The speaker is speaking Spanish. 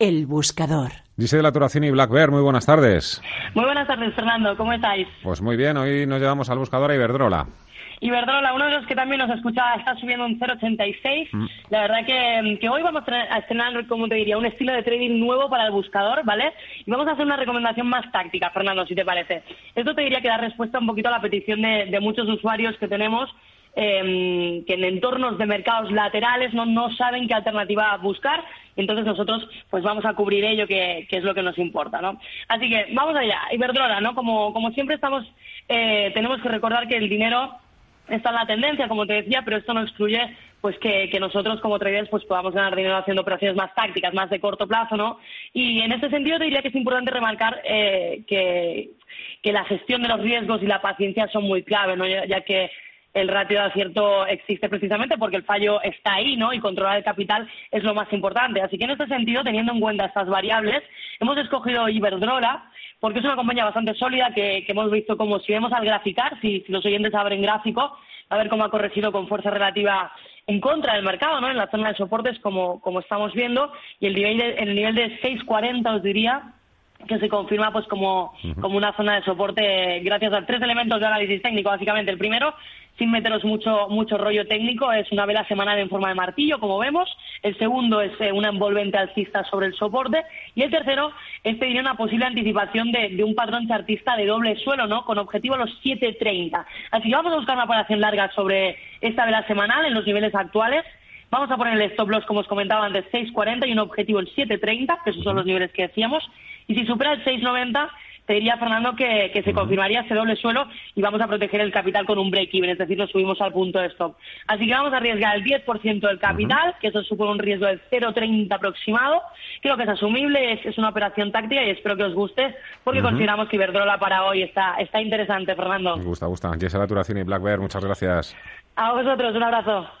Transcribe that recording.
El buscador. Dice de la Turacini y Black Bear, muy buenas tardes. Muy buenas tardes, Fernando. ¿Cómo estáis? Pues muy bien, hoy nos llevamos al buscador a Iberdrola. Iberdrola, uno de los que también nos escucha, está subiendo un 0,86. Mm. La verdad que, que, hoy vamos a estrenar, como te diría, un estilo de trading nuevo para el buscador, ¿vale? Y vamos a hacer una recomendación más táctica, Fernando, si te parece. Esto te diría que da respuesta un poquito a la petición de, de muchos usuarios que tenemos eh, que en entornos de mercados laterales no, no saben qué alternativa buscar. Entonces nosotros pues vamos a cubrir ello, que, es lo que nos importa, ¿no? Así que vamos allá. Iberdrola, ¿no? Como, como siempre estamos, eh, tenemos que recordar que el dinero está en la tendencia, como te decía, pero esto no excluye pues que, nosotros como traders pues podamos ganar dinero haciendo operaciones más tácticas, más de corto plazo, ¿no? Y en este sentido te diría que es importante remarcar eh, que, que la gestión de los riesgos y la paciencia son muy clave, ¿no? ya que el ratio de acierto existe precisamente porque el fallo está ahí, ¿no? Y controlar el capital es lo más importante. Así que en este sentido, teniendo en cuenta estas variables, hemos escogido Iberdrola porque es una compañía bastante sólida que, hemos visto como si vemos al graficar, si, los oyentes abren gráfico, a ver cómo ha corregido con fuerza relativa en contra del mercado, ¿no? En la zona de soportes, como, como estamos viendo, y el nivel de, el nivel de 6.40 os diría que se confirma pues como, como una zona de soporte gracias a tres elementos de análisis técnico, básicamente. El primero, sin meteros mucho, mucho rollo técnico, es una vela semanal en forma de martillo, como vemos. El segundo es eh, una envolvente alcista sobre el soporte. Y el tercero es pedir una posible anticipación de, un patrón chartista de doble suelo, ¿no? Con objetivo a los 7.30. Así que vamos a buscar una operación larga sobre esta vela semanal en los niveles actuales. Vamos a poner el stop loss, como os comentaba antes, 6.40 y un objetivo en 7.30, que esos son los niveles que decíamos. Y si supera el 6.90, te diría, Fernando, que, se confirmaría ese doble suelo y vamos a proteger el capital con un break-even, es decir, lo subimos al punto de stop. Así que vamos a arriesgar el 10% del capital, que eso supone un riesgo del 0,30 aproximado. Creo que es asumible, es, una operación táctica y espero que os guste, porque consideramos que Iberdrola para hoy está, está interesante, Fernando. Me gusta, gusta. Jessica Laturación y Black Bear, muchas gracias. A vosotros, un abrazo.